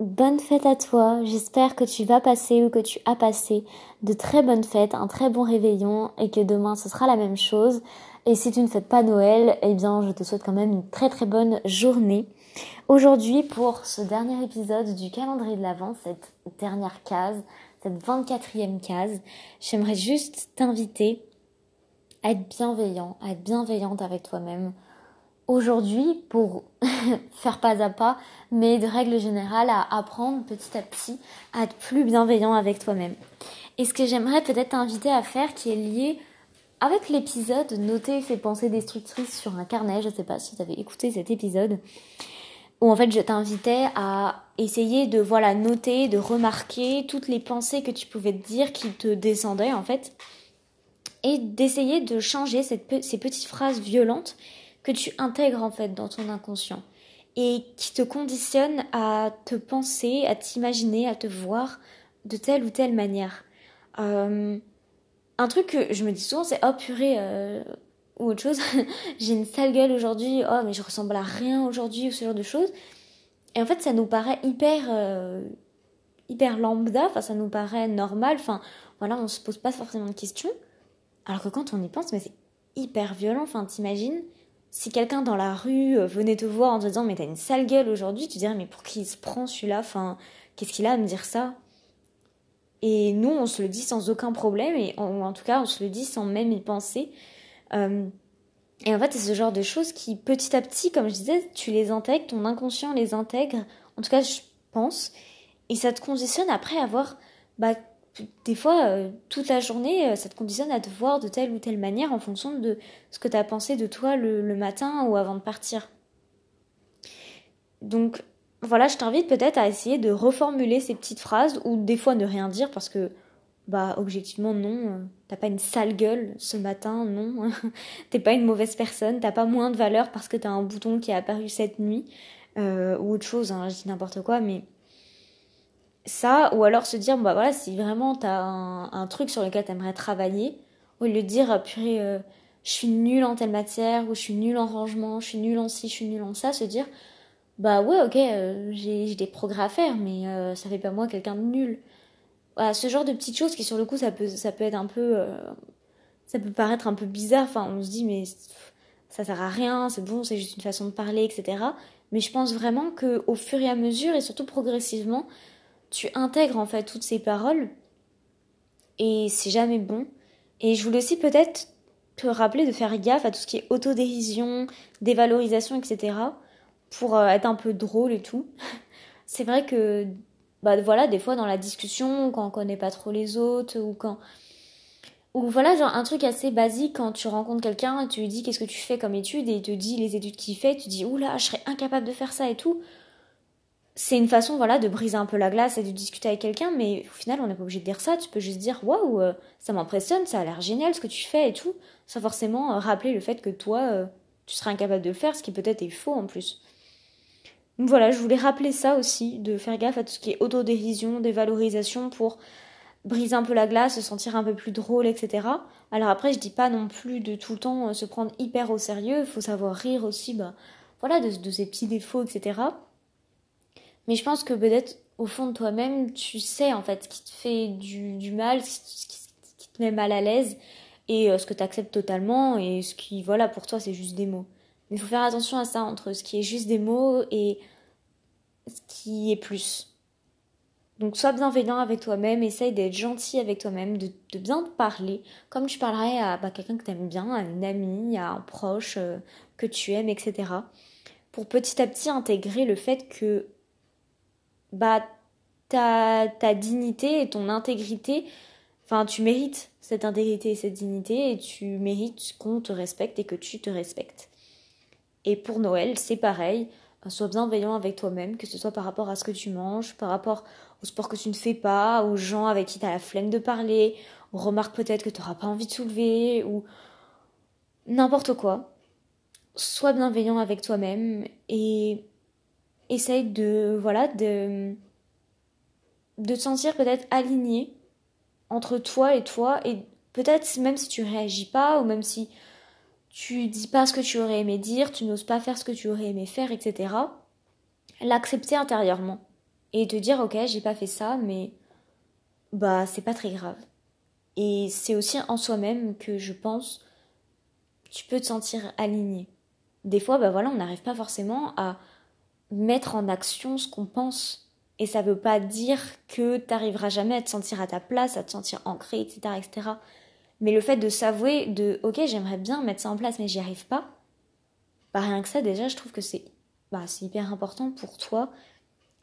bonne fête à toi. J'espère que tu vas passer ou que tu as passé de très bonnes fêtes, un très bon réveillon et que demain ce sera la même chose. Et si tu ne fêtes pas Noël, eh bien je te souhaite quand même une très très bonne journée. Aujourd'hui pour ce dernier épisode du calendrier de l'Avent, cette dernière case, cette 24e case, j'aimerais juste t'inviter à être bienveillant, à être bienveillante avec toi-même, aujourd'hui pour faire pas à pas, mais de règle générale à apprendre petit à petit à être plus bienveillant avec toi-même. Et ce que j'aimerais peut-être t'inviter à faire qui est lié avec l'épisode noter ses pensées destructrices sur un carnet, je sais pas si tu avais écouté cet épisode où en fait je t'invitais à essayer de voilà noter, de remarquer toutes les pensées que tu pouvais te dire qui te descendaient en fait et d'essayer de changer ces petites phrases violentes que tu intègres en fait dans ton inconscient et qui te conditionne à te penser, à t'imaginer, à te voir de telle ou telle manière. Euh, un truc que je me dis souvent, c'est oh purée, euh, ou autre chose, j'ai une sale gueule aujourd'hui, oh mais je ressemble à rien aujourd'hui, ou ce genre de choses. Et en fait, ça nous paraît hyper, euh, hyper lambda, enfin ça nous paraît normal, enfin voilà, on se pose pas forcément de questions. Alors que quand on y pense, mais c'est hyper violent, enfin t'imagines? Si quelqu'un dans la rue euh, venait te voir en te disant mais t'as une sale gueule aujourd'hui, tu dirais mais pour qui il se prend celui-là? Enfin, qu'est-ce qu'il a à me dire ça? Et nous, on se le dit sans aucun problème, et en, tout cas, on se le dit sans même y penser. Euh, et en fait, c'est ce genre de choses qui, petit à petit, comme je disais, tu les intègres, ton inconscient les intègre, en tout cas, je pense, et ça te conditionne après avoir des fois, euh, toute la journée, euh, ça te conditionne à te voir de telle ou telle manière en fonction de ce que tu as pensé de toi le, matin ou avant de partir. Donc voilà, je t'invite peut-être à essayer de reformuler ces petites phrases ou des fois ne rien dire parce que, bah, objectivement, non, euh, t'as pas une sale gueule ce matin, non, t'es pas une mauvaise personne, t'as pas moins de valeur parce que t'as un bouton qui est apparu cette nuit ou autre chose, hein, je dis n'importe quoi, mais ça, ou alors se dire, bah voilà, si vraiment t'as un, un truc sur lequel t'aimerais travailler, au lieu de dire, ah, purée, euh, je suis nulle en telle matière, ou je suis nulle en rangement, je suis nulle en ci, je suis nulle en ça, se dire, bah ouais, ok, euh, j'ai des progrès à faire, mais euh, ça fait pas moi quelqu'un de nul. Voilà, ce genre de petites choses qui, sur le coup, ça peut, ça peut être un peu. ça peut paraître un peu bizarre, enfin, on se dit, mais ça sert à rien, c'est bon, c'est juste une façon de parler, etc. Mais je pense vraiment que au fur et à mesure, et surtout progressivement, tu intègres en fait toutes ces paroles et c'est jamais bon. Et je voulais aussi peut-être te rappeler de faire gaffe à tout ce qui est autodérision, dévalorisation, etc. pour euh, être un peu drôle et tout. c'est vrai que, bah voilà, des fois dans la discussion, quand on connaît pas trop les autres ou quand. Ou voilà, genre un truc assez basique quand tu rencontres quelqu'un et tu lui dis qu'est-ce que tu fais comme étude et il te dit les études qu'il fait, tu dis oula, je serais incapable de faire ça et tout c'est une façon voilà de briser un peu la glace et de discuter avec quelqu'un mais au final on n'est pas obligé de dire ça. Tu peux juste dire waouh euh, ça m'impressionne ça a l'air génial ce que tu fais et tout sans forcément euh, rappeler le fait que toi euh, tu serais incapable de le faire ce qui peut-être est faux en plus. Voilà je voulais rappeler ça aussi de faire gaffe à tout ce qui est autodérision dévalorisation pour briser un peu la glace se sentir un peu plus drôle etc alors après je dis pas non plus de tout le temps se prendre hyper au sérieux. Faut savoir rire aussi bah voilà de, de ses petits défauts etc mais je pense que peut-être au fond de toi-même, tu sais en fait ce qui te fait du, mal, ce qui, te met mal à l'aise et euh, ce que tu acceptes totalement et ce qui, voilà, pour toi c'est juste des mots. Mais il faut faire attention à ça entre ce qui est juste des mots et ce qui est plus. Donc sois bienveillant avec toi-même, essaye d'être gentil avec toi-même, de, bien te parler, comme tu parlerais à bah, quelqu'un que tu aimes bien, à une amie, à un proche euh, que tu aimes, etc. Pour petit à petit intégrer le fait que bah ta, ta dignité et ton intégrité, enfin tu mérites cette intégrité et cette dignité et tu mérites qu'on te respecte et que tu te respectes. Et pour Noël, c'est pareil, sois bienveillant avec toi-même, que ce soit par rapport à ce que tu manges, par rapport au sport que tu ne fais pas, aux gens avec qui tu as la flemme de parler, aux remarques peut-être que tu n'auras pas envie de soulever, ou n'importe quoi. Sois bienveillant avec toi-même et essaye de voilà de de te sentir peut-être aligné entre toi et toi et peut-être même si tu réagis pas ou même si tu dis pas ce que tu aurais aimé dire, tu n'oses pas faire ce que tu aurais aimé faire, etc. L'accepter intérieurement. et te dire ok j'ai pas fait ça mais bah c'est pas très grave et c'est aussi en soi-même que je pense tu peux te sentir aligné des fois bah voilà on n'arrive pas forcément à mettre en action ce qu'on pense et ça veut pas dire que t'arriveras jamais à te sentir à ta place à te sentir ancré etc etc mais le fait de s'avouer de ok j'aimerais bien mettre ça en place mais j'y arrive pas bah rien que ça déjà je trouve que c'est bah, hyper important pour toi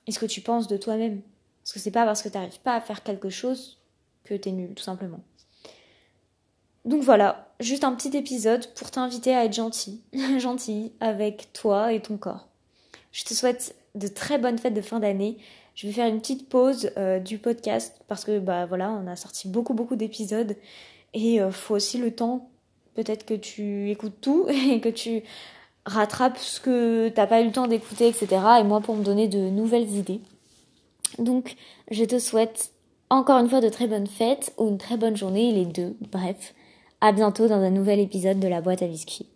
et ce que tu penses de toi-même. Parce que c'est pas parce que tu n'arrives pas à faire quelque chose que tu es nul, tout simplement. Donc voilà, juste un petit épisode pour t'inviter à être gentil, gentil avec toi et ton corps. Je te souhaite de très bonnes fêtes de fin d'année. Je vais faire une petite pause euh, du podcast parce que bah voilà, on a sorti beaucoup beaucoup d'épisodes et euh, faut aussi le temps peut-être que tu écoutes tout et que tu rattrape ce que t'as pas eu le temps d'écouter, etc. Et moi pour me donner de nouvelles idées. Donc je te souhaite encore une fois de très bonnes fêtes ou une très bonne journée, les deux. Bref, à bientôt dans un nouvel épisode de la boîte à biscuits.